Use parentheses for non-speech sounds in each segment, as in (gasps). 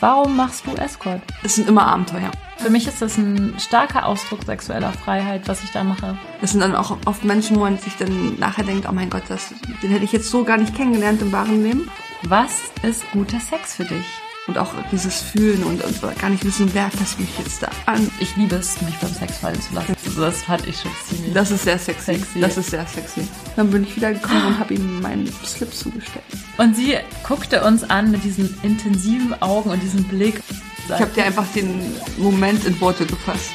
Warum machst du Escort? Es sind immer Abenteuer. Für mich ist das ein starker Ausdruck sexueller Freiheit, was ich da mache. Das sind dann auch oft Menschen, wo man sich dann nachher denkt, oh mein Gott, das, den hätte ich jetzt so gar nicht kennengelernt im wahren Leben. Was ist guter Sex für dich? Und auch dieses Fühlen und, und gar nicht wissen, wer fasst mich jetzt da an. Ich liebe es, mich beim Sex fallen zu lassen. Also das fand ich schon ziemlich. Das ist sehr sexy. Sexy. Das ist sehr sexy. Dann bin ich wieder gekommen und habe ihm meinen Slip zugestellt. Und sie guckte uns an mit diesen intensiven Augen und diesem Blick. Ich habe dir einfach den Moment in Worte gefasst.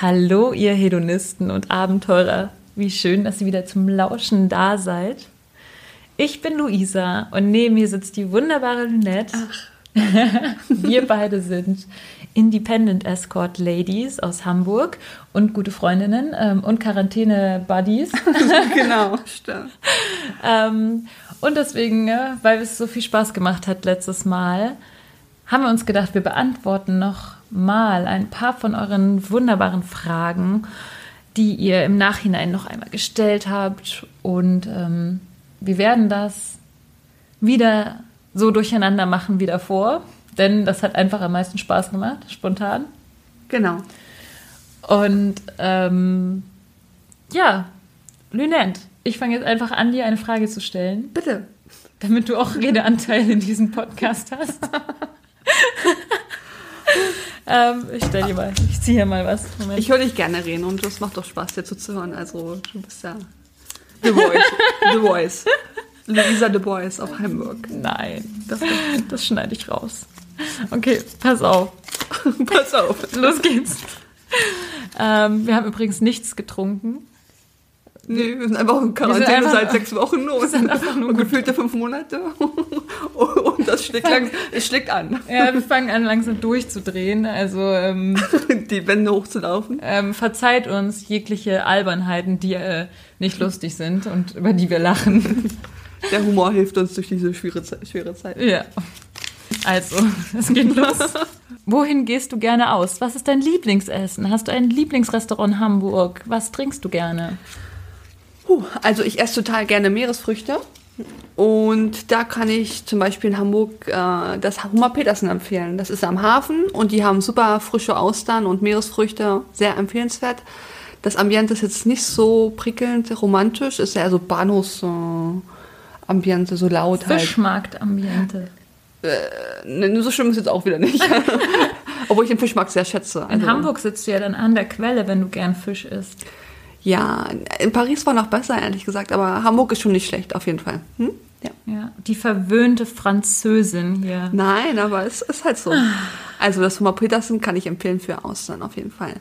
Hallo, ihr Hedonisten und Abenteurer. Wie schön, dass ihr wieder zum Lauschen da seid. Ich bin Luisa und neben mir sitzt die wunderbare Lynette. (laughs) Wir beide sind Independent Escort Ladies aus Hamburg und gute Freundinnen ähm, und Quarantäne-Buddies. (laughs) genau, (laughs) stimmt. ähm, und deswegen, ja, weil es so viel Spaß gemacht hat letztes Mal, haben wir uns gedacht, wir beantworten noch mal ein paar von euren wunderbaren Fragen, die ihr im Nachhinein noch einmal gestellt habt. Und ähm, wir werden das wieder so durcheinander machen wie davor, denn das hat einfach am meisten Spaß gemacht, spontan. Genau. Und ähm, ja, Lynette, ich fange jetzt einfach an, dir eine Frage zu stellen, Bitte. damit du auch Redeanteil in diesem Podcast hast. (laughs) ähm, ich stell dir mal, ich ziehe hier mal was. Moment. Ich höre dich gerne reden und das macht doch Spaß, dir zuzuhören. Also, du bist ja (laughs) The Voice. The Voice. Luisa The Voice auf Hamburg. Nein, das, das schneide ich raus. Okay, pass auf. (laughs) Pass auf. Los geht's. Ähm, wir haben übrigens nichts getrunken. Nee, wir sind einfach in Quarantäne einfach- seit sechs Wochen nur. (laughs) sind einfach nur und gefühlte fünf Monate. (laughs) und das schlägt, lang, es schlägt an, Ja, wir fangen an langsam durchzudrehen. Also ähm, die Wände hochzulaufen. ähm, verzeiht uns jegliche Albernheiten, die äh, nicht lustig sind und über die wir lachen. Der Humor hilft uns durch diese schwere, schwere Zeit. Ja. Also, (laughs) es geht los. Wohin gehst du gerne aus? Was ist dein Lieblingsessen? Hast du ein Lieblingsrestaurant in Hamburg? Was trinkst du gerne? Puh, also ich esse total gerne Meeresfrüchte. Und da kann ich zum Beispiel in Hamburg äh, das Hummer Petersen empfehlen. Das ist am Hafen und die haben super frische Austern und Meeresfrüchte, sehr empfehlenswert. Das Ambiente ist jetzt nicht so prickelnd, romantisch, ist eher so Bahnhofs-Ambiente, so laut halt. Fischmarktambiente. Ne, so schlimm ist jetzt auch wieder nicht. (laughs) Obwohl ich den Fischmarkt sehr schätze. In Also, Hamburg sitzt du ja dann an der Quelle, wenn du gern Fisch isst. Ja, in Paris war noch besser, ehrlich gesagt, aber Hamburg ist schon nicht schlecht, auf jeden Fall. Hm? Ja. Ja, die verwöhnte Französin hier. Nein, aber es ist halt so. Also das Hummer Petersen kann ich empfehlen für Austern auf jeden Fall.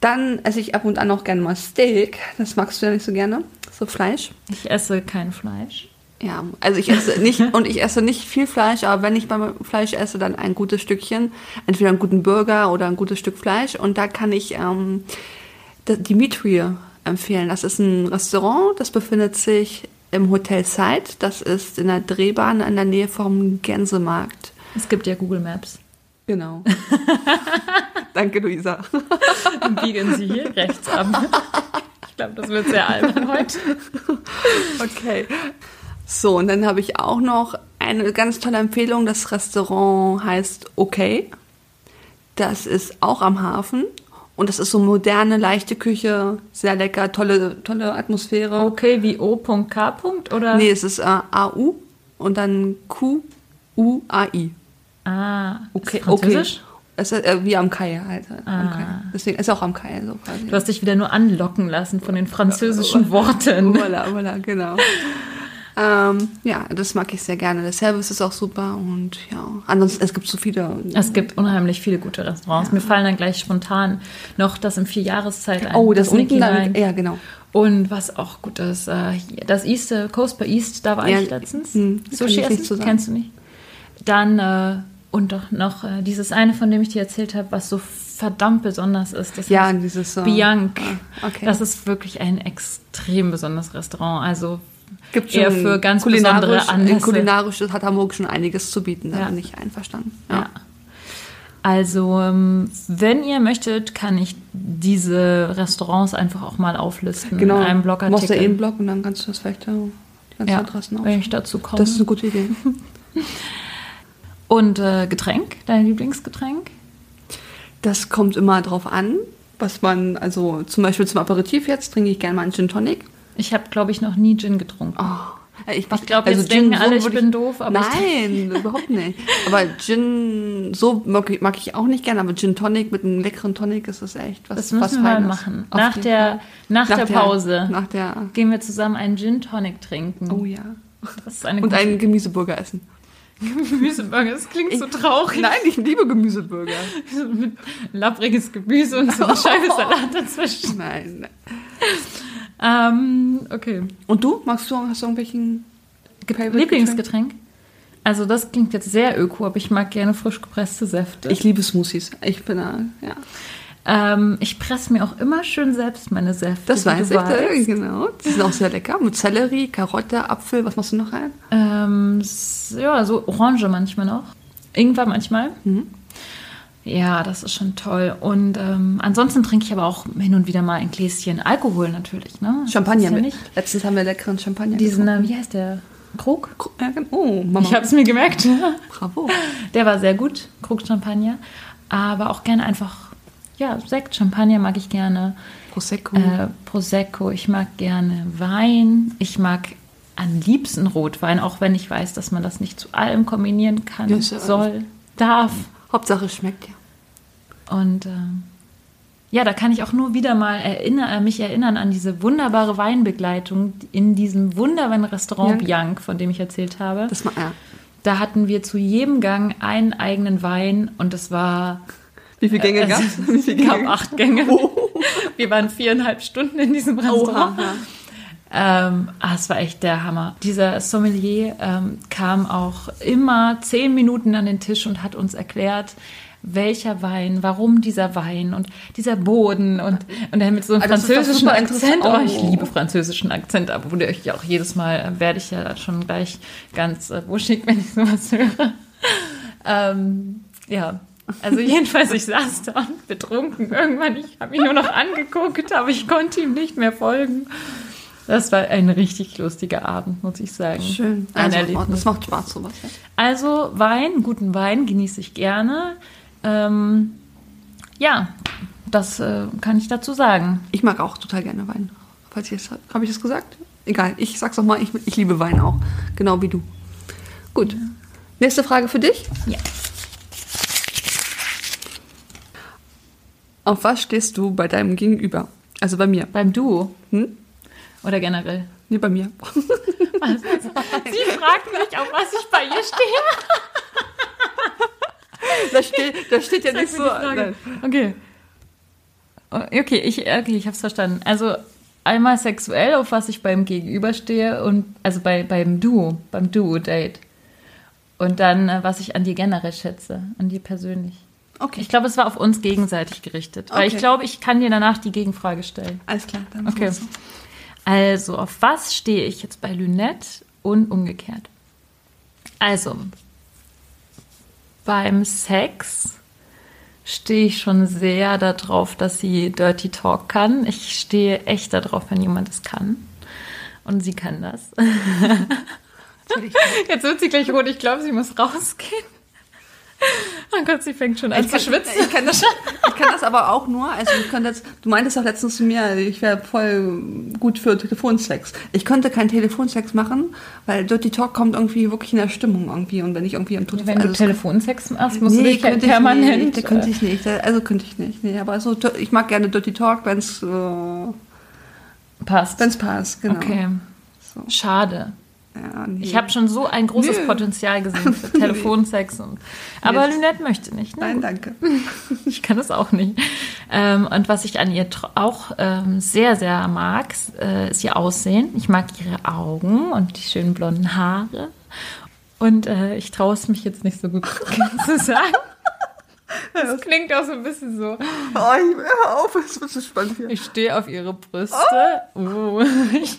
Dann esse ich ab und an auch gerne mal Steak. Das magst du ja nicht so gerne. So Fleisch. Ich esse kein Fleisch. Ja, also ich esse nicht (laughs) und ich esse nicht viel Fleisch, aber wenn ich beim Fleisch esse, dann ein gutes Stückchen, entweder einen guten Burger oder ein gutes Stück Fleisch. Und da kann ich ähm, Dimitri empfehlen. Das ist ein Restaurant, das befindet sich im Hotel Zeit. Das ist in der Drehbahn in der Nähe vom Gänsemarkt. Es gibt ja Google Maps. Genau. (laughs) Danke, Luisa. Dann biegen Sie hier rechts ab. (laughs) Ich glaube, das wird sehr albern heute. Okay. So, und dann habe ich auch noch eine ganz tolle Empfehlung. Das Restaurant heißt Okay. Das ist auch am Hafen. Und das ist so moderne, leichte Küche, sehr lecker, tolle, tolle Atmosphäre. Okay, wie O.K. oder? Nee, es ist äh, AU und dann Q-U-A-I. Ah, Okay, ist Französisch? okay. Es ist äh, wie am Kai halt. äh, Am Ah. Kai. Deswegen ist auch am Kai so quasi. Du hast dich wieder nur anlocken lassen von den französischen Worten. (laughs) Voilà, voilà, genau. Ähm, ja, das mag ich sehr gerne. Der Service ist auch super und ja, ansonsten, es gibt so viele. Es gibt unheimlich viele gute Restaurants. Mir fallen dann gleich spontan noch das im Vierjahreszeit ein. Oh, das, Niki unten dann, ja, genau. Und was auch gut ist, äh, das East, äh, Coast by East, da war Ja, ich letztens. hm, kann Sushi essen, kennst du nicht? Dann, äh, und doch noch äh, dieses eine, von dem ich dir erzählt habe, was so verdammt besonders ist. Das Ja, dieses. äh, Bianc. ah, okay. Das ist wirklich ein extrem besonderes Restaurant. Also gibt eher für ganz besondere kulinarisch, Anlässe. Kulinarisch hat Hamburg schon einiges zu bieten, da Ja. bin ich einverstanden. Ja. Also, ähm, wenn ihr möchtet, kann ich diese Restaurants einfach auch mal auflisten Genau. in einem Du machst Blogartikel. eh einen Blog und dann kannst du das vielleicht da die ja, Adressen wenn ich dazu komme. Das ist eine gute Idee. (laughs) Und äh, Getränk, dein Lieblingsgetränk? Das kommt immer drauf an, was man, also zum Beispiel zum Aperitif jetzt trinke ich gerne mal einen Gin Tonic. Ich habe, glaube ich, noch nie Gin getrunken. Oh, ich, Ich glaube, jetzt denken alle, ich bin doof, aber ich- Nein, überhaupt nicht. Aber Gin, so mag ich, mag ich auch nicht gerne, aber Gin Tonic mit einem leckeren Tonic ist das echt was Das müssen was wir mal machen. Nach der, Fall. nach, der Pause Nach der, gehen wir zusammen einen Gin Tonic trinken. oh ja. Das ist eine Und einen Gemüseburger essen. Gemüseburger. Das klingt so traurig. Nein, ich liebe Gemüseburger. (laughs) Mit lappriges Gemüse und so eine (laughs) Scheibe Salat dazwischen. Nein. Ähm, okay. Und du? Magst du, hast du irgendwelchen Favorite Lieblingsgetränk? Also das klingt jetzt sehr öko, aber ich mag gerne frisch gepresste Säfte. Ich liebe Smoothies. Ich bin da, ja. ähm, ich presse mir auch immer schön selbst meine Säfte. Das weiß ich, weißt. genau. Die sind auch sehr lecker. Mit Sellerie, Karotte, Apfel, was machst du noch rein? Ähm, ja, so Orange manchmal noch. Ingwer manchmal. Mhm. Ja, das ist schon toll. Und ähm, ansonsten trinke ich aber auch hin und wieder mal ein Gläschen Alkohol natürlich. Ne? Champagner ja nicht. Letztens haben wir leckeren Champagner Diesen, getrunken. äh, wie heißt der? Krug? Ja, genau. Oh, Mama. Ich habe es mir gemerkt. (laughs) Bravo. Der war sehr gut, Krug Champagner. Aber auch gerne einfach, ja, Sekt, Champagner mag ich gerne. Prosecco. Äh, Prosecco, ich mag gerne Wein. Ich mag am liebsten Rotwein, auch wenn ich weiß, dass man das nicht zu allem kombinieren kann, ja- soll, darf. Hauptsache es schmeckt ja. Und ähm, ja, da kann ich auch nur wieder mal erinner, äh, mich erinnern an diese wunderbare Weinbegleitung in diesem wunderbaren Restaurant Ja. Bianc, von dem ich erzählt habe. Das ma ja. Da hatten wir zu jedem Gang einen eigenen Wein und es war Wie viele Gänge Äh? Wie (laughs) es viele gab acht Gänge. Oh. Wir waren viereinhalb Stunden in diesem Restaurant. Oha. ja. Ähm, ah, es war echt der Hammer. Dieser Sommelier ähm, kam auch immer zehn Minuten an den Tisch und hat uns erklärt, welcher Wein, warum dieser Wein und dieser Boden und, und er mit so einem doch französischen Akzent. Oh, ich Oh. liebe französischen Akzent, aber wurde ich ja auch jedes Mal, äh, werde ich ja schon gleich ganz äh, wuschig, wenn ich sowas höre. ähm, ja, also jedenfalls, ich saß da und betrunken irgendwann. Ich habe ihn nur noch angeguckt, aber ich konnte ihm nicht mehr folgen. Das war ein richtig lustiger Abend, muss ich sagen. Schön. Ein Also, Erlebnis. das macht Spaß, sowas. Ja. Also Wein, guten Wein genieße ich gerne. Ähm, ja, das äh, kann ich dazu sagen. Ich mag auch total gerne Wein. Falls ich das, habe ich das gesagt? Egal, ich sag's noch mal, ich, ich liebe Wein auch. Genau wie du. Gut. Nächste Frage für dich. Ja. Auf was stehst du bei deinem Gegenüber? Also bei mir. Beim Duo Hm? Oder generell? Nee, bei mir. Sie fragt mich, auf was ich bei ihr stehe. Da steht, da steht ja nicht Sag so. mir die Frage. Okay. Okay, ich, okay, ich habe es verstanden. Also einmal sexuell, auf was ich beim Gegenüber stehe und also bei, beim Duo, beim Duo-Date. Und dann, äh, was ich an dir generell schätze, an dir persönlich. Okay. Ich glaube, es war auf uns gegenseitig gerichtet. Weil ich glaube, ich kann dir danach die Gegenfrage stellen. Alles klar, dann Okay. wir's Also, auf was stehe ich jetzt bei Lynette und umgekehrt? Also, beim Sex stehe ich schon sehr darauf, dass sie Dirty Talk kann. Ich stehe echt darauf, wenn jemand es kann. Und sie kann das. (laughs) Jetzt wird sie gleich rot. Ich glaube, sie muss rausgehen. Oh Gott, sie fängt schon an Ich zu schwitzen. ich, kann das, ich kann das aber auch nur, also ich könnte jetzt, du meintest auch letztens zu mir, ich wäre voll gut für Telefonsex. Ich könnte keinen Telefonsex machen, weil Dirty Talk kommt irgendwie wirklich in der Stimmung irgendwie und wenn ich irgendwie am Tod Wenn du also, Telefonsex machst, musst du nee, dich halt könnte ich permanent. nicht, da könnte ich nicht, da- also könnte ich nicht, nee, aber so, ich mag gerne Dirty Talk, wenn es äh, äh, passt. wenn's passt, genau. Okay. So. Schade. Ja, nee. Ich habe schon so ein großes Nö. Potenzial gesehen für (laughs) Telefonsex. Und, aber Jetzt- Lynette möchte nicht. Ne? Nein, danke. (laughs) Ich kann das auch nicht. Ähm, und was ich an ihr auch ähm, sehr, sehr mag, äh, ist ihr Aussehen. Ich mag ihre Augen und die schönen blonden Haare. Und äh, ich traue es mich jetzt nicht so gut (laughs) zu sagen. Das klingt auch so ein bisschen so. Oh, ich, hör auf, es wird so spannend hier. Ich stehe auf ihre Brüste. Oh. Ich,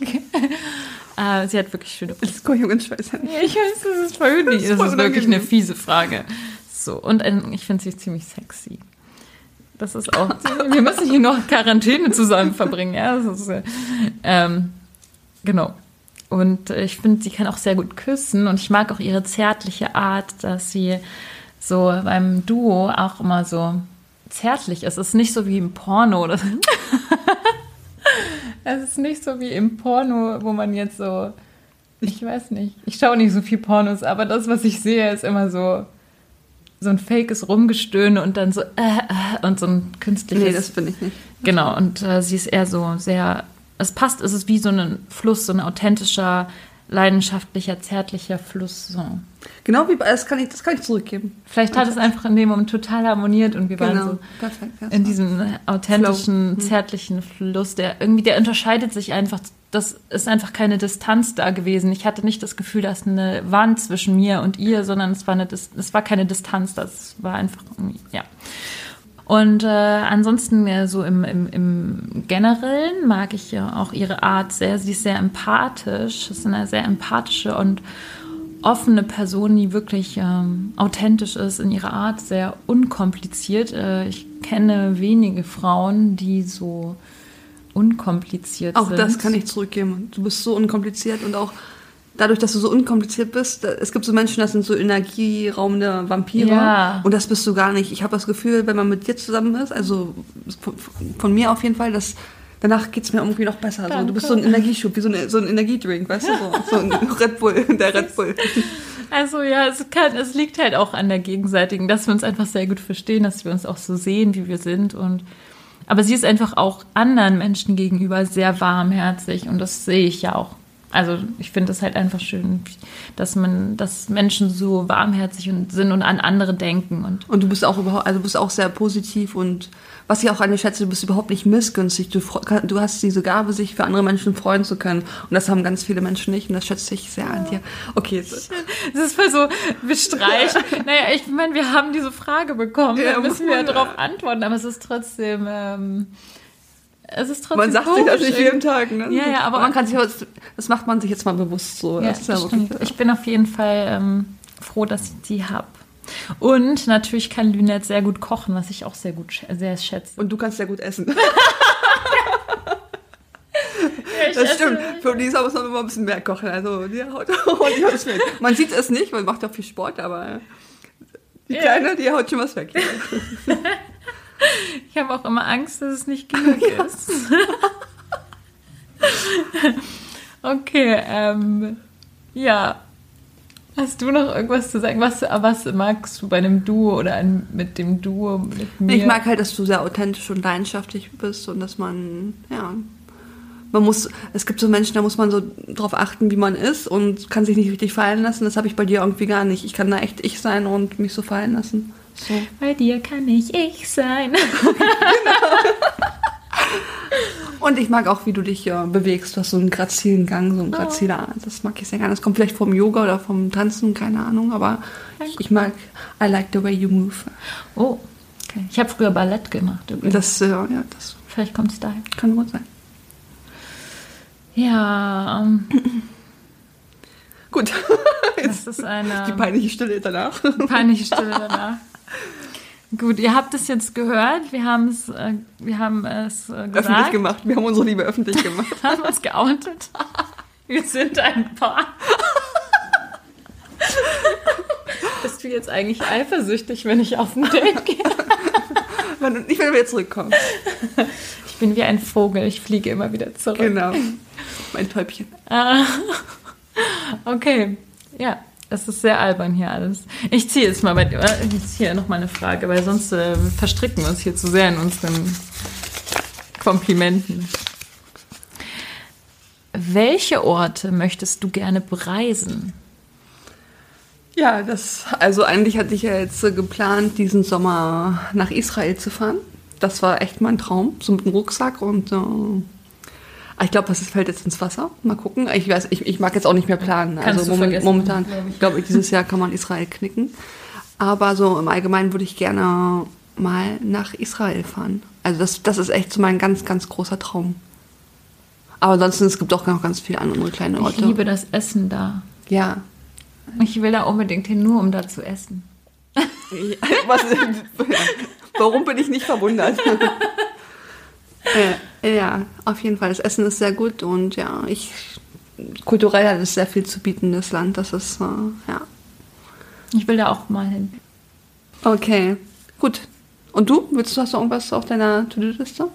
äh, sie hat wirklich schöne Brüste. Schweiß hin. Ja, ich weiß, das ist voll Das ist Das ist wirklich eine fiese Frage. So, und ein, ich finde sie ziemlich sexy. Das ist auch, wir müssen hier noch Quarantäne zusammen verbringen, ja. Ist, ähm, genau. Und ich finde, sie kann auch sehr gut küssen und ich mag auch ihre zärtliche Art, dass sie so beim Duo auch immer so zärtlich ist. Es ist nicht so wie im Porno. Oder es ist nicht so wie im Porno, wo man jetzt so, ich weiß nicht, ich schaue nicht so viel Pornos, aber das, was ich sehe, ist immer so so ein fakes Rumgestöhne und dann so äh, äh, und so ein künstliches. Nee, das bin ich nicht. Genau, und äh, sie ist eher so sehr, es passt, es ist wie so ein Fluss, so ein authentischer, leidenschaftlicher, zärtlicher Fluss. So. Genau wie bei, das kann ich, das kann ich zurückgeben. Vielleicht hat es einfach in dem Moment total harmoniert und wir waren Genau, so perfekt. in diesem authentischen, Flow. Mhm. zärtlichen Fluss, der irgendwie, der unterscheidet sich einfach. Das ist einfach keine Distanz da gewesen. Ich hatte nicht das Gefühl, dass eine Wand zwischen mir und ihr, sondern es war eine, es war keine Distanz. Das war einfach, irgendwie, ja. Und äh, ansonsten äh, so im, im, im Generellen mag ich ja auch ihre Art sehr. Sie ist sehr empathisch. Es ist eine sehr empathische und offene Person, die wirklich ähm, authentisch ist in ihrer Art, sehr unkompliziert. Äh, ich kenne wenige Frauen, die so unkompliziert Auch sind. das kann ich zurückgeben. Du bist so unkompliziert und auch dadurch, dass du so unkompliziert bist, da- es gibt so Menschen, das sind so energieraumende Vampire Ja. und das bist du gar nicht. Ich habe das Gefühl, wenn man mit dir zusammen ist, also von, von mir auf jeden Fall, dass danach geht's mir irgendwie noch besser. So, du bist so ein Energieschub, wie so, eine, so ein Energiedrink, weißt du? So, so ein (laughs) Red Bull, der Red Bull. Also ja, es, kann, es liegt halt auch an der gegenseitigen, dass wir uns einfach sehr gut verstehen, dass wir uns auch so sehen, wie wir sind. Und aber sie ist einfach auch anderen Menschen gegenüber sehr warmherzig und das sehe ich ja auch. Also ich finde es halt einfach schön, dass man, dass Menschen so warmherzig und sind und an andere denken und Und du bist auch überhaupt, also du bist auch sehr positiv und was ich auch an dir schätze, du bist überhaupt nicht missgünstig. Du, du hast diese Gabe, sich für andere Menschen freuen zu können. Und das haben ganz viele Menschen nicht und das schätze ich sehr an dir. Okay. Das ist voll so bestreichen. naja, ich meine, wir haben diese Frage bekommen, Ja, da müssen wir voll. darauf antworten, aber es ist trotzdem, ähm, es ist trotzdem man sagt sich das nicht jeden Tag, ne? Ja, ja, aber- man kann sich, das, macht man sich jetzt mal bewusst so. Ja, das ist ja das wirklich, stimmt. Ich bin auf jeden Fall ähm, froh, dass ich die habe. Und natürlich kann Lynette sehr gut kochen, was ich auch sehr gut sehr schätze. und du kannst ja gut essen. (laughs) Ich Das esse- stimmt. Für Lisa muss man immer ein bisschen mehr kochen. Also die haut (laughs) ordentlich was weg. Man sieht es nicht, weil macht ja viel Sport, aber die Ja. Kleine, die haut schon was weg. (laughs) (laughs) Ich habe auch immer Angst, dass es nicht genug ist. (laughs) okay, ähm, ja. Hast du noch irgendwas zu sagen? Was, was magst du bei einem Duo oder ein, mit dem Duo mit mir? Ich mag halt, dass du sehr authentisch und leidenschaftlich bist und dass man, ja, man muss, es gibt so Menschen, da muss man so drauf achten, wie man ist und kann sich nicht richtig fallen lassen. Das habe ich bei dir irgendwie gar nicht. Ich kann da echt ich sein und mich so fallen lassen. So. Bei dir kann ich ich sein. (laughs) Und ich mag auch, wie du dich äh, bewegst. Du hast so einen grazilen Gang, so einen graziler Art. Das mag ich sehr gerne. Das kommt vielleicht vom Yoga oder vom Tanzen, keine Ahnung. Aber ich, ich mag, I like the way you move. Oh, okay. Ich habe früher Ballett gemacht. übrigens. Das, äh, ja, das Vielleicht kommt es daher. kann gut sein. Ja, ähm, Gut. das ist eine Die peinliche Stille danach. peinliche Stille danach. Gut, ihr habt es jetzt gehört. Wir haben es, äh, wir haben es äh, öffentlich gesagt. gemacht. Wir haben unsere Liebe öffentlich (laughs) gemacht. haben uns geoutet. Wir sind ein Paar. Bist du jetzt eigentlich eifersüchtig, wenn ich auf ein Date gehe? Wenn- Nicht, wenn wir zurückkommen. Ich bin wie ein Vogel, ich fliege immer wieder zurück. Genau. Mein Täubchen. Ah, (laughs) okay, ja, es ist sehr albern hier alles. Ich ziehe jetzt mal bei dir, äh, ich ziehe noch mal eine Frage, weil sonst äh, verstricken wir uns hier zu sehr in unseren Komplimenten. Welche Orte möchtest du gerne bereisen? Ja, das, also eigentlich hatte ich ja jetzt äh, geplant, diesen Sommer nach Israel zu fahren. Das war echt mein Traum, so mit dem Rucksack und äh, ich glaube, es fällt jetzt ins Wasser. Mal gucken. Ich weiß, ich, ich mag jetzt auch nicht mehr planen. Kannst also vergessen, momentan, glaub ich. ich glaube, dieses Jahr kann man Israel knicken. Aber so im Allgemeinen würde ich gerne mal nach Israel fahren. Also das, das ist echt so mein ganz, ganz großer Traum. Aber ansonsten, es gibt auch noch ganz viele andere kleine Ich Orte. liebe das Essen da. Ja, Ich will da unbedingt hin, nur um da zu essen. (laughs) Was, warum bin ich nicht verwundert? (laughs) äh, ja, auf jeden Fall. Das Essen ist sehr gut und ja, ich kulturell hat es sehr viel zu bieten, das Land. Das ist, äh, ja. Ich will da auch mal hin. Okay, gut. Und du? Willst du, hast du irgendwas auf deiner To-Do-Liste?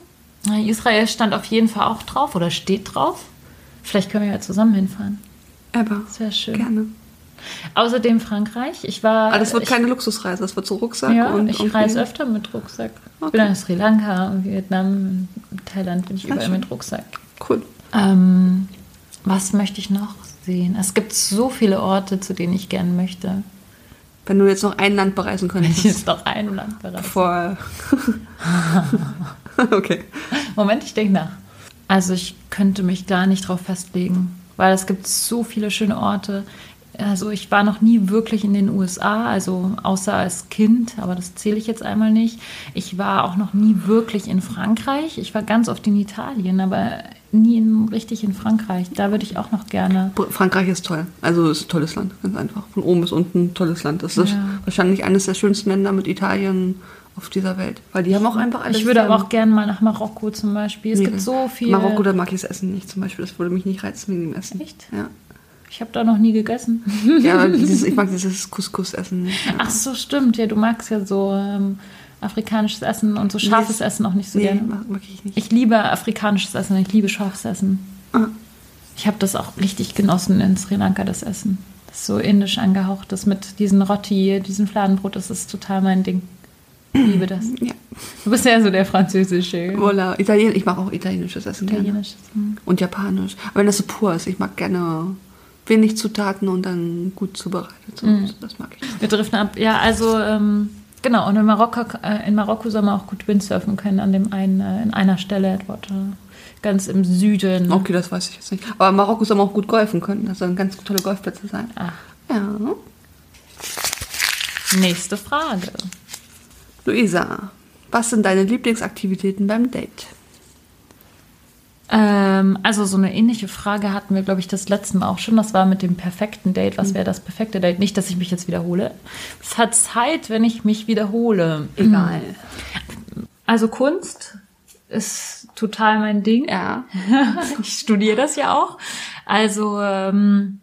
Israel stand auf jeden Fall auch drauf oder steht drauf. Vielleicht können wir ja zusammen hinfahren. Aber. Wäre schön. Gerne. Außerdem Frankreich. Ich war. Aber das wird ich, keine Luxusreise, das wird so Rucksack Ja, und. ich reise öfter mit Rucksack. Ich Okay. bin in Sri Lanka und Vietnam, in Thailand bin ich Sehr überall schön. mit Rucksack. Cool. Ähm, was möchte ich noch sehen? Es gibt so viele Orte, zu denen ich gerne möchte. Wenn du jetzt noch ein Land bereisen Wenn ich könntest. jetzt noch ein Land bereise. Vor. (laughs) okay. Moment, ich denke nach. Also ich könnte mich gar nicht drauf festlegen, weil es gibt so viele schöne Orte. Also ich war noch nie wirklich in den USA, also außer als Kind, aber das zähle ich jetzt einmal nicht. Ich war auch noch nie wirklich in Frankreich. Ich war ganz oft in Italien, aber nie in, richtig in Frankreich. Da würde ich auch noch gerne. Frankreich ist toll. Also es ist ein tolles Land, ganz einfach. Von oben bis unten ein tolles Land. Das ist Ja. wahrscheinlich eines der schönsten Länder mit Italien auf dieser Welt. Weil die haben auch einfach alles. Ich würde aber auch gerne mal nach Marokko zum Beispiel. Es Nee. gibt so viele. Marokko, da mag ich das Essen nicht zum Beispiel. Das würde mich nicht reizen wegen dem Essen. Echt? Ja. Ich habe da noch nie gegessen. (laughs) Ja, (laughs) dieses, ich mag dieses Couscous-Essen nicht. Ja. Ach so, stimmt. Ja, du magst ja so ähm, afrikanisches Essen und so scharfes Nee, Essen auch nicht so nee, gerne. mag, mag ich nicht. Ich liebe afrikanisches Essen, ich liebe scharfes Essen. Ah. Ich habe das auch richtig genossen in Sri Lanka, das Essen. Das ist so indisch angehaucht, das mit diesen Roti, diesen Fladenbrot, das ist total mein Ding. Ich liebe das. (clears throat) Ja. Du bist ja so der französische, Voilà. Italien, ich mag auch italienisches Essen gerne. italienische. Hm. Und japanisch. Aber wenn das so pur ist, ich mag gerne wenig Zutaten und dann gut zubereitet. So, Mhm. Das mag ich. Wir driften ab. Ja, also ähm, genau. Und in Marokko, äh, in Marokko soll man auch gut Windsurfen können an dem einen, äh, in einer Stelle äh, ganz im Süden. Okay, das weiß ich jetzt nicht. Aber Marokko soll man auch gut golfen können. Das sollen ganz tolle Golfplätze sein. Ach, Ja. nächste Frage. Luisa, was sind deine Lieblingsaktivitäten beim Date? Ähm, also so eine ähnliche Frage hatten wir, glaube ich, das letzte Mal auch schon. Das war mit dem perfekten Date. Was wäre das perfekte Date? Nicht, dass ich mich jetzt wiederhole. Es hat Zeit, wenn ich mich wiederhole. Egal. Also Kunst ist total mein Ding. Ja. (laughs) ich studiere das ja auch. Also ähm,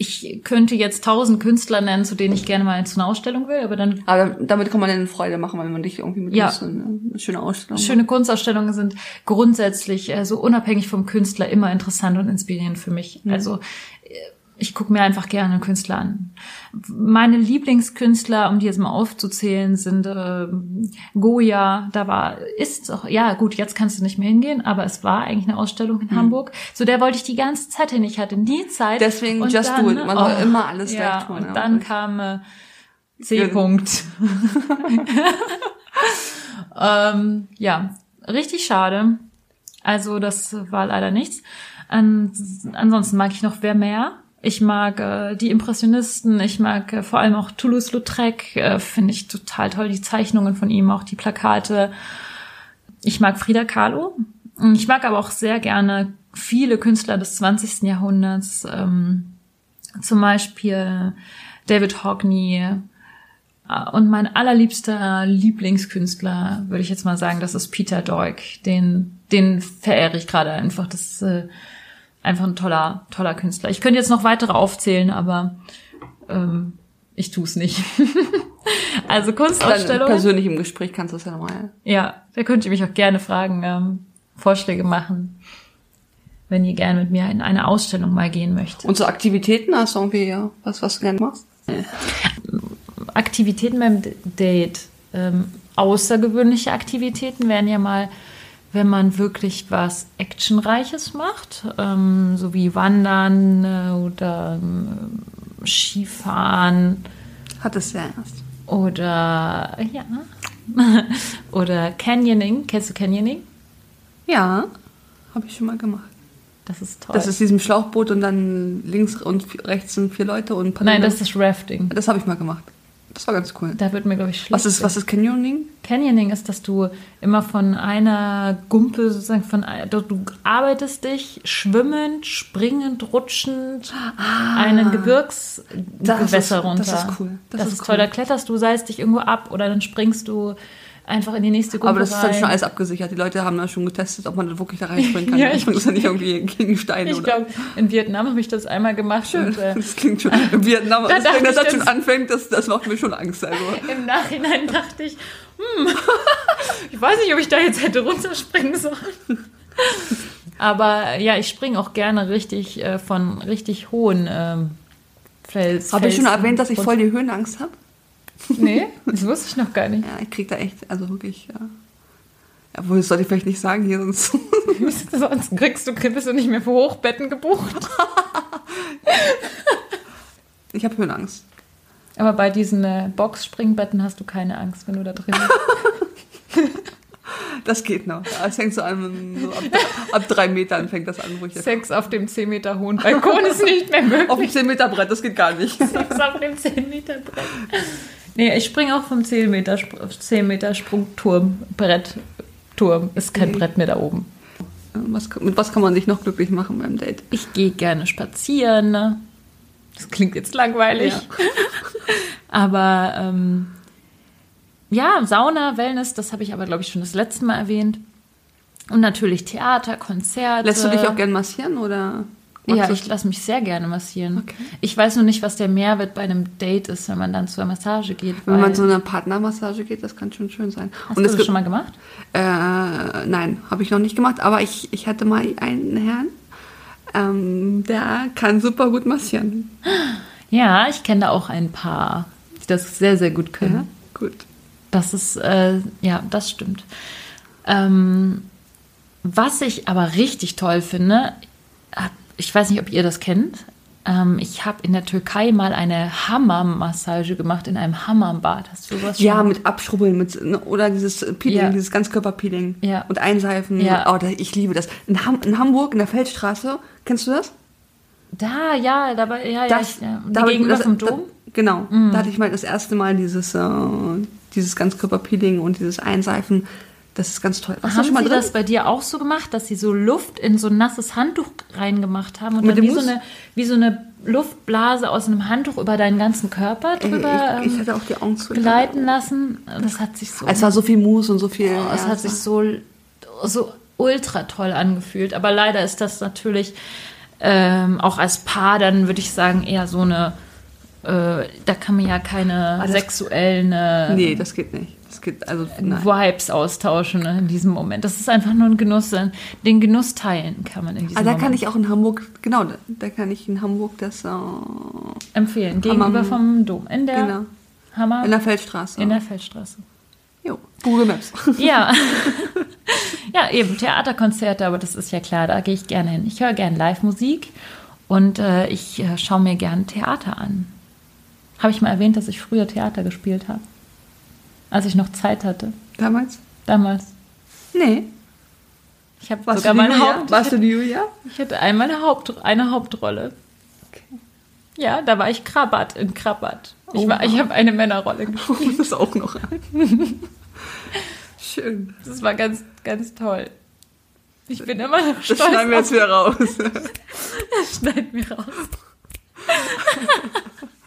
ich könnte jetzt tausend Künstler nennen, zu denen ich gerne mal zu einer Ausstellung will, aber dann Aber damit kann man dann Freude machen, wenn man dich irgendwie mit Ja. In eine schöne Ausstellung Schöne Kunstausstellungen sind grundsätzlich äh, so unabhängig vom Künstler immer interessant und inspirierend für mich. Also äh, ich gucke mir einfach gerne Künstler an. Meine Lieblingskünstler, um die jetzt mal aufzuzählen, sind äh, Goya. Da war ist auch ja gut. Jetzt kannst du nicht mehr hingehen, aber es war eigentlich eine Ausstellung in Hamburg. So der wollte ich die ganze Zeit hin. Ich hatte nie Zeit. Deswegen Und just dann, do it. Man soll immer alles ja, tun, Und ja. dann kam äh, C. Ja. -Punkt. (laughs) Ähm, ja, richtig schade. Also das war leider nichts. An, ansonsten mag ich noch Wer mehr. Ich mag äh, die Impressionisten, ich mag äh, vor allem auch Toulouse-Lautrec, äh, finde ich total toll, die Zeichnungen von ihm, auch die Plakate. Ich mag Frida Kahlo. Ich mag aber auch sehr gerne viele Künstler des 20. Jahrhunderts, ähm, zum Beispiel David Hockney, äh, und mein allerliebster Lieblingskünstler, würde ich jetzt mal sagen, das ist Peter Doig. Den, den verehre ich gerade einfach. Das äh, einfach ein toller, toller Künstler. Ich könnte jetzt noch weitere aufzählen, aber ähm, ich tue es nicht. (laughs) also Dann Kunstausstellungen. persönlich im Gespräch kannst du das ja nochmal. Ja, da könnt ihr mich auch gerne fragen, ähm, Vorschläge machen, wenn ihr gerne mit mir in eine Ausstellung mal gehen möchtet. Und so Aktivitäten hast du irgendwie ja, was, was du gerne machst? Aktivitäten beim Date. Ähm, außergewöhnliche Aktivitäten wären ja mal, wenn man wirklich was Actionreiches macht, ähm, so wie Wandern äh, oder ähm, Skifahren Hattest du ja erst. oder ja oder Canyoning. Kennst du Canyoning? Ja, habe ich schon mal gemacht. Das ist toll. Das ist diesem Schlauchboot und dann links und rechts sind vier Leute und Nein, paddeln. das ist Rafting. das habe ich mal gemacht. Das war ganz cool. Da wird mir, glaube ich, schlecht. Was ist, was ist Canyoning? Canyoning ist, dass du immer von einer Gumpe sozusagen von du, du arbeitest dich schwimmend, springend, rutschend einen Gebirgsgewässer runter. das ist cool. Das Das, ist ist toll. cool. Da kletterst du, seist dich irgendwo ab oder dann springst du einfach in die nächste Gumpe Aber das ist dann rein. schon alles abgesichert. Die Leute haben da schon getestet, ob man da wirklich da reinspringen kann. (laughs) Ja, ich- ist ja nicht irgendwie gegen Steine ich oder. glaube, in Vietnam habe ich das einmal gemacht und äh, Das klingt schon. In Vietnam, (laughs) Da das, dachte wenn das ich jetzt schon anfängt, das, das macht mir schon Angst. Also. (laughs) im Nachhinein dachte ich, hm, ich weiß nicht, ob ich da jetzt hätte runterspringen sollen. Aber ja, ich springe auch gerne richtig äh, von richtig hohen ähm, Fels. Habe ich schon erwähnt, dass ich voll die Höhenangst habe? Nee, das wusste ich noch gar nicht. Ja, ich krieg da echt, also wirklich, ja. Obwohl, das sollte ich vielleicht nicht sagen hier, sonst. (laughs) Sonst kriegst du, bist du nicht mehr für Hochbetten gebucht. (laughs) Ich habe Höhenangst. Aber bei diesen äh, Boxspringbetten hast du keine Angst, wenn du da drin bist. Das geht noch. Es fängt so an, so ab, ab drei Metern fängt das an, wo ich jetzt. Sex auf dem 10 Meter hohen Balkon ist nicht mehr möglich. Auf dem 10 Meter Brett, das geht gar nicht. Sex auf dem 10 Meter Brett. Nee, ich springe auch vom 10 Meter, Sp- 10 Meter Sprungturm, Brett, Turm. Ist kein Okay. Brett mehr da oben. Was, mit was kann man sich noch glücklich machen beim Date? Ich gehe gerne spazieren. Das klingt jetzt langweilig. Ja. (laughs) Aber ähm, ja, Sauna, Wellness, das habe ich aber, glaube ich, schon das letzte Mal erwähnt. Und natürlich Theater, Konzerte. Lässt du dich auch gern massieren oder? Magst Ja, ich lasse mich sehr gerne massieren. Okay. Ich weiß nur nicht, was der Mehrwert bei einem Date ist, wenn man dann zur Massage geht. Wenn man so eine Partnermassage geht, das kann schon schön sein. Hast Und du das schon mal gemacht? äh, nein, habe ich noch nicht gemacht, aber ich, ich hatte mal einen Herrn, ähm, der kann super gut massieren. Ja, ich kenne da auch ein paar, die das sehr, sehr gut können. Ja, gut. Das ist, äh, ja, das stimmt. Ähm, was ich aber richtig toll finde, ich weiß nicht, ob ihr das kennt. Ähm, ich habe in der Türkei mal eine Hammam-Massage gemacht in einem Hammam-Bad. Hast du sowas Ja, schon? mit Abschrubbeln, mit, ne, oder dieses Peeling, Ja. dieses Ganzkörperpeeling Ja. und Einseifen. Ja. Oh, da, ich liebe das. In, Ham, in Hamburg, in der Feldstraße, kennst du das? Da, ja, dabei, ja, ja, Das, ich, ja. da gegenüber das- vom Dom. genau, da hatte ich mal das erste Mal dieses, äh, dieses Ganzkörperpeeling und dieses Einseifen. Das ist ganz toll. Du Haben Sie das bei dir auch so gemacht, dass Sie so Luft in so ein nasses Handtuch reingemacht haben und Mit dann wie so, eine, wie so eine Luftblase aus einem Handtuch über deinen ganzen Körper drüber ich, ich ähm, hatte auch die Augen zu. gleiten lassen? Das hat sich so, Es war so viel Mousse und so viel. oh, es ja, hat sich so, so ultra toll angefühlt. Aber leider ist das natürlich ähm, auch als Paar dann, würde ich sagen, eher so eine, äh, da kann man ja keine das- sexuellen äh, Nee, das geht nicht. Das geht, also, nein. Vibes austauschen ne, in diesem Moment. Das ist einfach nur ein Genuss. äh, Den Genuss teilen kann man in diesem Ah, da Moment kann ich auch in Hamburg, genau, da, da kann ich in Hamburg das, äh, empfehlen. Gegenüber vom Dom. In der genau, Hammer. in der Feldstraße. in der Feldstraße. jo, Google Maps. (laughs) Ja. (laughs) ja, eben Theaterkonzerte, aber das ist ja klar, da gehe ich gerne hin. Ich höre gerne Live-Musik und äh, ich äh, schaue mir gerne Theater an. Habe ich mal erwähnt, dass ich früher Theater gespielt habe? Als ich noch Zeit hatte. Damals? Damals. Nee. Ich habe sogar meine? Haupt. Warst du die Julia? Ich hatte einmal eine, Haupt, eine Hauptrolle. Okay. Ja, da war ich Krabat in Krabat. Ich, Oh. war- ich habe eine Männerrolle (laughs) gespielt. Das ist auch noch ein. Schön. Das war ganz, ganz toll. Ich bin immer noch Das stolz. schneiden wir jetzt wieder raus. (laughs) Das schneiden wir raus. (laughs)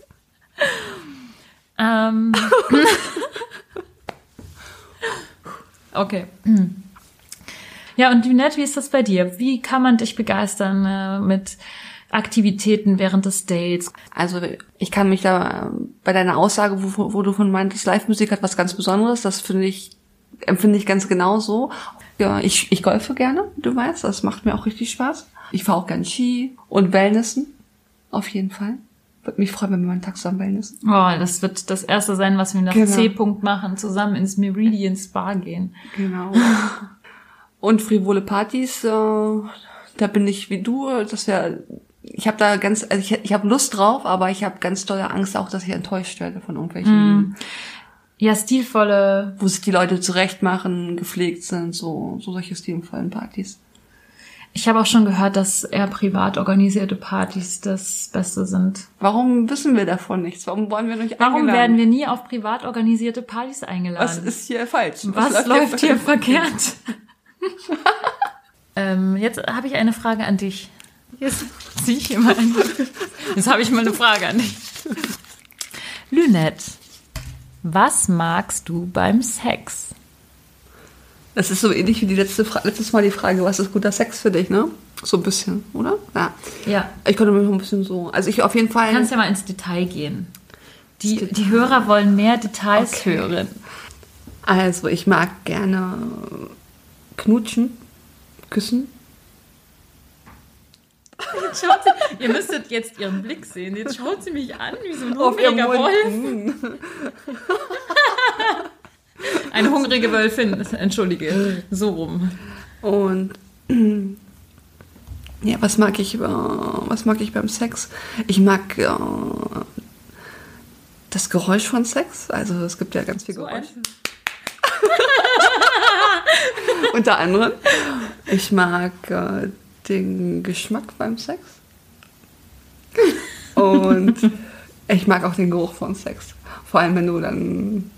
ähm. (laughs) okay. Ja, und Lynette, wie ist das bei dir? Wie kann man dich begeistern äh, mit Aktivitäten während des Dates? Also ich kann mich da äh, bei deiner Aussage, wo, wo du von meintest, Live-Musik hat was ganz Besonderes, das finde ich, empfinde ich ganz genauso. Ja, ich, ich golfe gerne, du weißt, das macht mir auch richtig Spaß. Ich fahre auch gern Ski und Wellnessen, auf jeden Fall. Würde mich freuen, wenn wir mal einen Tag zusammen Wellnessen. Oh, das wird das erste sein, was wir nach Genau. C-Punkt machen, zusammen ins Meridian Spa gehen. Genau. Und frivole Partys, äh, da bin ich wie du, das wäre, ich habe da ganz, also ich, ich habe Lust drauf, aber ich habe ganz dolle Angst auch, dass ich enttäuscht werde von irgendwelchen, Ja, stilvolle wo sich die Leute zurecht machen, gepflegt sind, so, so solche stilvollen Partys. Ich habe auch schon gehört, dass eher privat organisierte Partys das Beste sind. Warum wissen wir davon nichts? Warum wollen wir nicht Warum eingeladen? werden wir nie auf privat organisierte Partys eingeladen? Was ist hier falsch? Was, läuft hier verkehrt? (laughs) ähm, jetzt habe ich eine Frage an dich. Jetzt ziehe ich hier mal ein. Jetzt habe ich mal eine Frage an dich. Lynette, was magst du beim Sex? Das ist so ähnlich wie die letzte Fra letztes Mal die Frage, was ist guter Sex für dich, ne? So ein bisschen, oder? Ja. Ja. Ich konnte mich noch ein bisschen so. Also ich auf jeden Fall. Du kannst ja mal ins Detail gehen. Die, die Hörer wollen mehr Details Okay. hören. Also ich mag gerne knutschen, küssen. Schaut sie, ihr müsstet jetzt ihren Blick sehen. Jetzt schaut sie mich an wie so ein hungriger Wolf. (laughs) Eine hungrige Wölfin, entschuldige, so rum. Und (clears throat) ja, was mag ich, äh, was mag ich beim Sex? Ich mag äh, das Geräusch von Sex. Also es gibt ja ganz viel So Geräusche. (laughs) Unter anderem. Ich mag äh, den Geschmack beim Sex. Und ich mag auch den Geruch von Sex. Vor allem, wenn du dann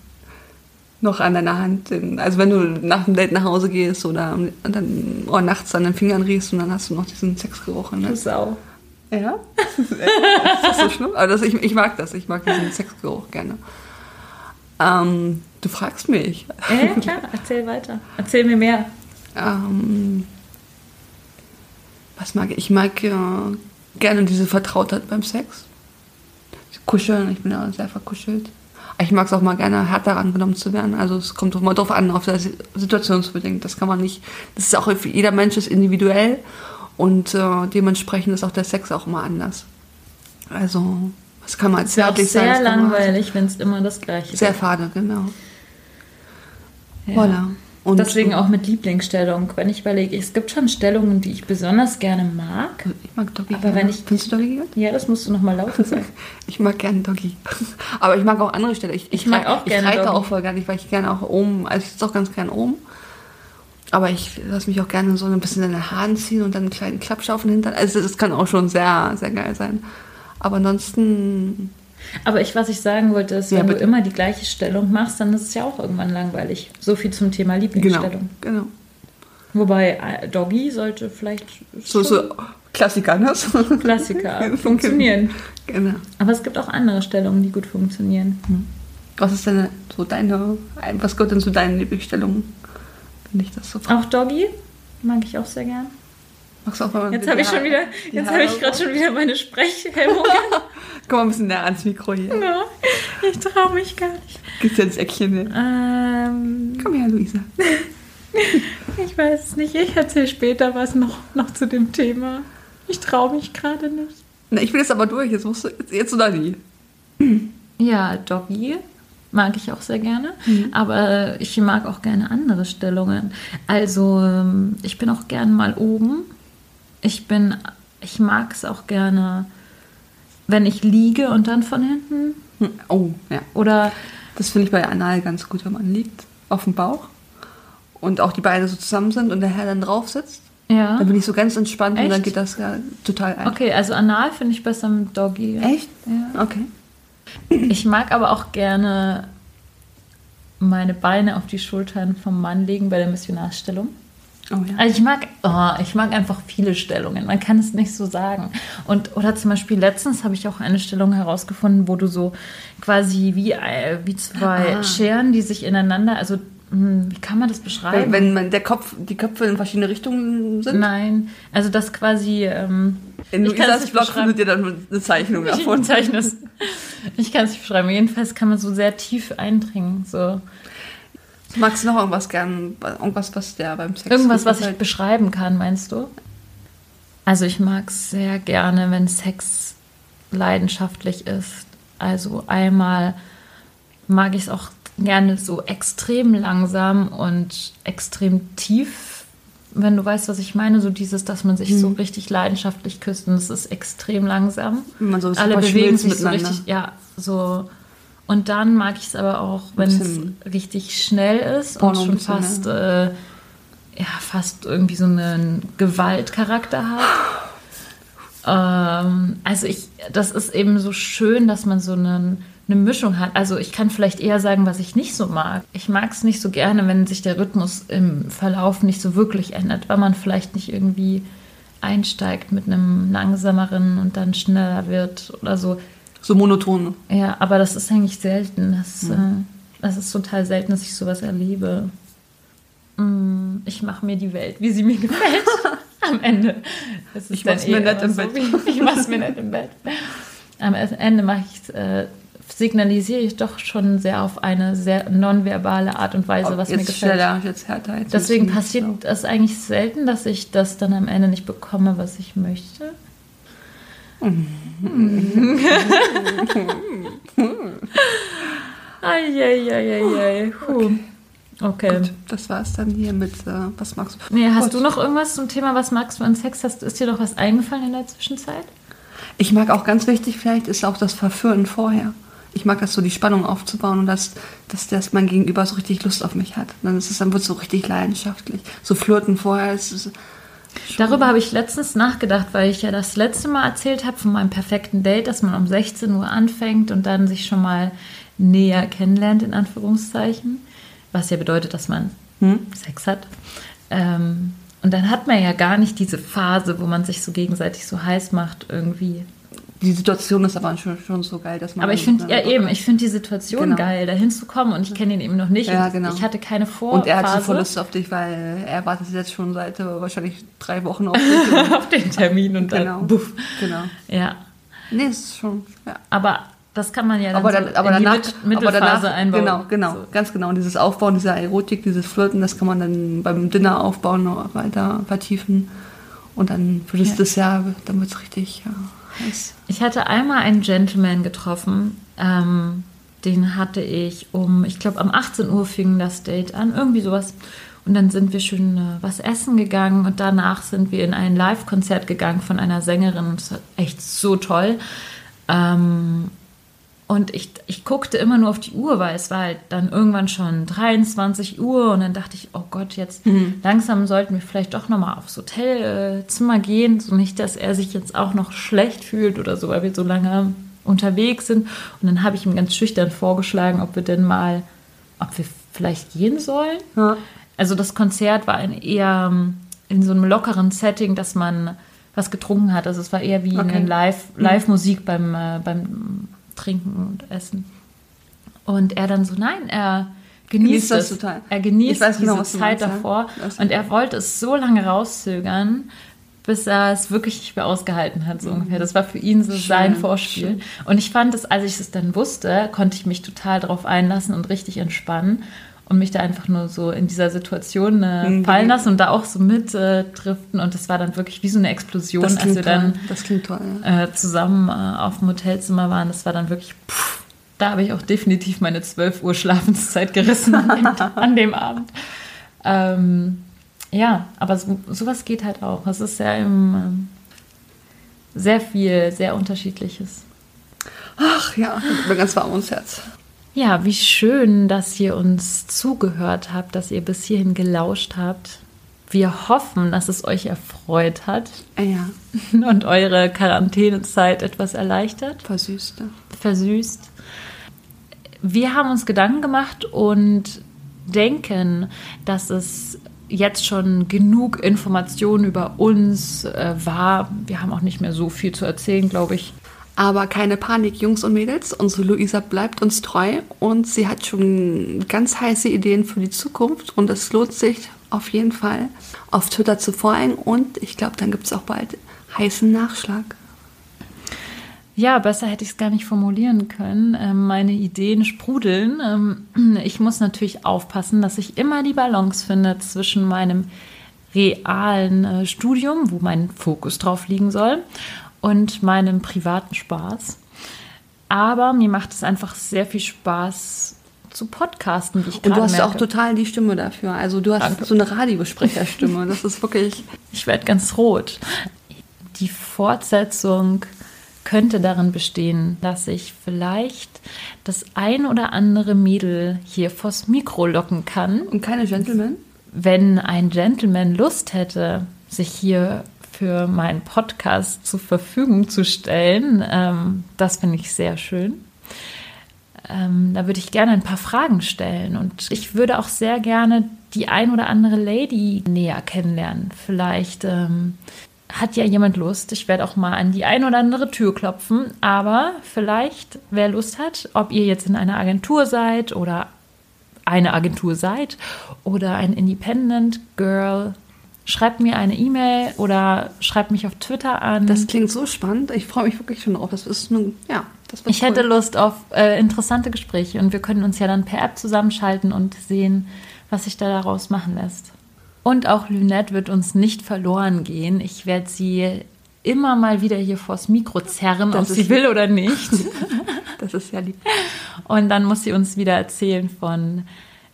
noch an deiner Hand, den, also wenn du nach dem Date nach Hause gehst oder dann oder nachts an den Fingern riechst und dann hast du noch diesen Sexgeruch. Du Ne? Sau. Ja? (laughs) ist das so schlimm? Aber das, ich, ich mag das, ich mag diesen Sexgeruch gerne. Ähm, du fragst mich. Äh, klar, erzähl weiter. Erzähl mir mehr. Ähm, was mag ich? Ich mag äh, gerne diese Vertrautheit beim Sex. Kuscheln, ich bin ja sehr verkuschelt. Ich mag es auch mal gerne, härter angenommen zu werden. Also es kommt auch mal drauf an, auf der Si- situationsbedingt. Das kann man nicht. Das ist auch jeder Mensch ist individuell und äh, dementsprechend ist auch der Sex auch immer anders. Also was kann man zärtlich sein, sehr das langweilig, wenn es immer das Gleiche Sehr wäre. fade, genau. Ja. Voilà. Und Deswegen auch mit Lieblingsstellung. Wenn ich überlege, es gibt schon Stellungen, die ich besonders gerne mag. Ich mag Doggy. Aber gerne. wenn ich- Findest du Doggy gut? Ja, das musst du nochmal lauter (laughs) sagen. Ich mag gerne Doggy. Aber ich mag auch andere Stellen. Ich, Ich mag auch ich gerne reite Doggy. auch voll gerne, weil ich gerne auch oben, also ich sitze auch ganz gerne oben. Aber ich lasse mich auch gerne so ein bisschen in den Haaren ziehen und dann einen kleinen Klappschaufen hinter. Also das kann auch schon sehr, sehr geil sein. Aber ansonsten, Aber ich, was ich sagen wollte, ist, Ja, wenn du bitte. immer die gleiche Stellung machst, dann ist es ja auch irgendwann langweilig. So viel zum Thema genau, Lieblingsstellung. genau. Wobei äh, Doggy sollte vielleicht So, so Klassiker, ne? Klassiker (laughs) funktionieren. Genau. Aber es gibt auch andere Stellungen, die gut funktionieren. Was ist denn so deine, was gehört denn zu deinen Lieblingsstellungen? Wenn ich das so frage. Auch Doggy mag ich auch sehr gern. Magst du auch mal Jetzt habe ich schon wieder, jetzt habe ich gerade schon wieder meine Sprechhemmungen. (laughs) Komm mal ein bisschen näher ans Mikro hier. Ja, ich traue mich gar nicht. Gibt's ja das Eckchen. Ne? Ähm, Komm her, Luisa. (laughs) ich weiß es nicht. Ich erzähle später was noch, noch zu dem Thema. Ich traue mich gerade nicht. Na, ich will jetzt aber durch. Jetzt musst du, jetzt, jetzt oder nie. Ja, Doggy mag ich auch sehr gerne, aber ich mag auch gerne andere Stellungen. Also ähm, ich bin auch gerne mal oben. Ich bin, ich mag es auch gerne, wenn ich liege und dann von hinten Hm, Oh, ja. oder Das finde ich bei Anal ganz gut, wenn man liegt auf dem Bauch und auch die Beine so zusammen sind und der Herr dann drauf sitzt. ja. Dann bin ich so ganz entspannt und dann Echt? geht das ja total ein. Okay, also anal finde ich besser mit Doggy. Echt? Ja. Okay. Ich mag aber auch gerne meine Beine auf die Schultern vom Mann legen bei der Missionarsstellung. Oh ja. Also ich mag, oh, ich mag einfach viele Stellungen. Man kann es nicht so sagen. Und oder zum Beispiel letztens habe ich auch eine Stellung herausgefunden, wo du so quasi wie äh, wie zwei Ah. Scheren, die sich ineinander, also hm, wie kann man das beschreiben? Wenn, man der Kopf, die Köpfe in verschiedene Richtungen sind. Nein, also das quasi. Ähm, In ich Luisas nicht Blog beschreiben. findet ihr dann eine Zeichnung Ich davon. (laughs) es. Ich kann es nicht beschreiben. Jedenfalls kann man so sehr tief eindringen. So. Magst du noch irgendwas gern, irgendwas, was der beim Sex Irgendwas, was ich beschreiben kann, meinst du? Also ich mag es sehr gerne, wenn Sex leidenschaftlich ist. Also einmal mag ich es auch gerne so extrem langsam und extrem tief, wenn du weißt, was ich meine. So dieses, dass man sich so richtig leidenschaftlich küsst und es ist extrem langsam. Man so Alle bewegen sich so richtig, ja, so. Und dann mag ich es aber auch, wenn es richtig schnell ist und Porno schon bisschen, fast äh, ja fast irgendwie so einen Gewaltcharakter hat. (gasps) Ähm, also ich, das ist eben so schön, dass man so einen, eine Mischung hat. Also ich kann vielleicht eher sagen, was ich nicht so mag. Ich mag es nicht so gerne, wenn sich der Rhythmus im Verlauf nicht so wirklich ändert, weil man vielleicht nicht irgendwie einsteigt mit einem langsameren und dann schneller wird oder so. So monoton. Ja, aber das ist eigentlich selten. Das, äh, das ist total selten, dass ich sowas erlebe. Mm, Ich mache mir die Welt, wie sie mir (laughs) gefällt. Am Ende. Ich mach's mir eh nett immer im so, Bett. wie- (laughs) Ich mach's mir nicht im Bett. Am Ende mache ich, äh, signalisiere ich doch schon sehr auf eine sehr nonverbale Art und Weise, was jetzt mir gefällt. schneller, jetzt härter. Jetzt Deswegen passiert das eigentlich selten, dass ich das dann am Ende nicht bekomme, was ich möchte. (laughs) Eieieiei. Puh. Okay. Gut, das war es dann hier mit, äh, was magst du? Nee, hast Gut. du noch irgendwas zum Thema, was magst du an Sex? Hast, ist dir noch was eingefallen in der Zwischenzeit? Ich mag auch ganz wichtig, vielleicht ist auch das Verführen vorher. Ich mag das so, die Spannung aufzubauen und dass, dass das mein Gegenüber so richtig Lust auf mich hat. Dann ist es dann wird so richtig leidenschaftlich. So flirten vorher ist es. Darüber habe ich letztens nachgedacht, weil ich ja das letzte Mal erzählt habe von meinem perfekten Date, dass man um 16 Uhr anfängt und dann sich schon mal näher kennenlernt, in Anführungszeichen. Was ja bedeutet, dass man Sex hat. Ähm, und dann hat man ja gar nicht diese Phase, wo man sich so gegenseitig so heiß macht irgendwie. Die Situation ist aber schon, schon so geil, dass man. Aber ich finde, ja eben, ich finde die Situation Genau. geil, da hinzukommen und ich kenne ihn eben noch nicht. Ja, Und genau. Ich hatte keine Vorphase Und er hat so voll Lust auf dich, weil er wartet jetzt schon seit äh, wahrscheinlich drei Wochen auf (laughs) dich. auf den Termin und genau. dann buff. Genau. Ja, Nee, es ist schon. Ja. aber das kann man ja dann aber, so dann, aber in die danach, Mit aber danach einbauen. genau, genau, So. ganz genau. Dieses Aufbauen dieser Erotik, dieses Flirten, das kann man dann beim Dinner aufbauen, noch weiter vertiefen. Und dann für das Ja. Dessert, dann wird es richtig ja, heiß. Ich hatte einmal einen Gentleman getroffen, ähm, den hatte ich um, ich glaube, am 18 Uhr fing das Date an, irgendwie sowas. Und dann sind wir schön äh, was essen gegangen und danach sind wir in ein Live-Konzert gegangen von einer Sängerin. Das war echt so toll. Ähm, und ich, ich guckte immer nur auf die Uhr, weil es war halt dann irgendwann schon 23 Uhr und dann dachte ich, oh Gott, jetzt langsam sollten wir vielleicht doch nochmal aufs Hotelzimmer gehen. So nicht, dass er sich jetzt auch noch schlecht fühlt oder so, weil wir so lange unterwegs sind. Und dann habe ich ihm ganz schüchtern vorgeschlagen, ob wir denn mal, ob wir vielleicht gehen sollen. Ja. Also das Konzert war ein eher ähm, in so einem lockeren Setting, dass man was getrunken hat. Also es war eher wie Okay. eine Live- Live-Musik beim, äh, beim Trinken und Essen. Und er dann so, nein, er genießt, Genießt das es. total. Er genießt Ich genau, diese Zeit davor. Und er wollte es so lange rauszögern, bis er es wirklich nicht mehr ausgehalten hat, so ungefähr. Das war für ihn so sein Vorspiel. schön. Und ich fand es, als ich es dann wusste, konnte ich mich total darauf einlassen und richtig entspannen und mich da einfach nur so in dieser Situation äh, Mhm. fallen lassen und da auch so mit äh, driften. Und das war dann wirklich wie so eine Explosion, als wir dann toll. Klingt toll. Ja. äh, zusammen äh, auf dem Hotelzimmer waren. Das war dann wirklich, pff, da habe ich auch definitiv meine 12 Uhr Schlafenszeit gerissen an dem, (laughs) an dem Abend. Ähm, ja, aber so, sowas geht halt auch. Es ist ja im, ähm, sehr viel, sehr unterschiedliches. Ach ja, ich bin ganz warm ums Herz. Ja, wie schön, dass ihr uns zugehört habt, dass ihr bis hierhin gelauscht habt. Wir hoffen, dass es euch erfreut hat Ah Ja, (laughs) und eure Quarantänezeit etwas erleichtert. versüßt. versüßt. Wir haben uns Gedanken gemacht und denken, dass es jetzt schon genug Informationen über uns äh, war. Wir haben auch nicht mehr so viel zu erzählen, glaube ich. Aber keine Panik, Jungs und Mädels. Unsere Luisa bleibt uns treu und sie hat schon ganz heiße Ideen für die Zukunft und es lohnt sich auf jeden Fall auf Twitter zu folgen und ich glaube, dann gibt es auch bald heißen Nachschlag. Ja, besser hätte ich es gar nicht formulieren können. Ähm, meine Ideen sprudeln. Ähm, (clears throat) ich muss natürlich aufpassen, dass ich immer die Balance finde zwischen meinem realen äh, Studium, wo mein Fokus drauf liegen soll, und meinem privaten Spaß. Aber mir macht es einfach sehr viel Spaß zu podcasten, wie ich Und du hast merke. auch total die Stimme dafür. Also du hast Danke. so eine Radiosprecherstimme. Das ist wirklich. (laughs) Ich werde ganz rot. Die Fortsetzung könnte darin bestehen, dass ich vielleicht das ein oder andere Mädel hier vors Mikro locken kann. Und keine Gentlemen? wenn ein Gentleman Lust hätte, sich hier für meinen Podcast zur Verfügung zu stellen, ähm, das finde ich sehr schön. Ähm, da würde ich gerne ein paar Fragen stellen und ich würde auch sehr gerne die ein oder andere Lady näher kennenlernen. Vielleicht ähm, hat ja jemand Lust. Ich werde auch mal an die ein oder andere Tür klopfen, aber vielleicht, wer Lust hat, ob ihr jetzt in einer Agentur seid oder eine Agentur seid oder ein Independent Girl, schreibt mir eine E-Mail oder schreibt mich auf Twitter an. Das klingt so spannend. Ich freue mich wirklich schon drauf. Das ist nun, ja, das Ich cool. hätte Lust auf äh, interessante Gespräche und wir können uns ja dann per App zusammenschalten und sehen, was sich da daraus machen lässt. Und auch Lynette wird uns nicht verloren gehen. Ich werde sie immer mal wieder hier vors Mikro zerren, das ob sie will oder nicht. (laughs) (laughs) das ist ja lieb. Und dann muss sie uns wieder erzählen von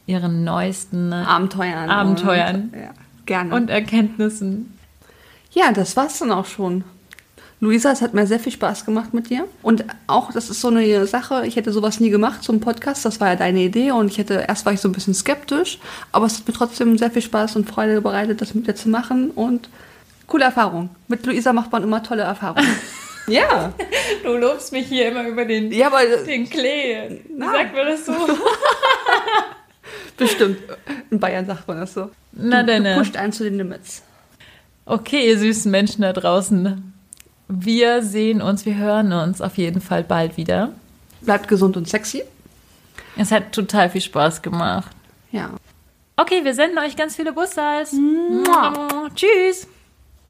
ihren neuesten Abenteuern. Abenteuern. Und, ja, gerne. Und Erkenntnissen. Ja, das war's dann auch schon. Luisa, es hat mir sehr viel Spaß gemacht mit dir. Und auch, das ist so eine Sache, ich hätte sowas nie gemacht, so einen Podcast, das war ja deine Idee. Und ich hätte, erst war ich so ein bisschen skeptisch, aber es hat mir trotzdem sehr viel Spaß und Freude bereitet, das mit dir zu machen. Und coole Erfahrung. Mit Luisa macht man immer tolle Erfahrungen. (laughs) ja. Du lobst mich hier immer über den, ja, aber, den Klee. Na. Sagt man das so? (laughs) Bestimmt. In Bayern sagt man das so. Na denn. Du pusht einen zu den Limits. Okay, ihr süßen Menschen da draußen. Wir sehen uns, wir hören uns auf jeden Fall bald wieder. Bleibt gesund und sexy. Es hat total viel Spaß gemacht. Ja. Okay, wir senden euch ganz viele Bussals. Tschüss.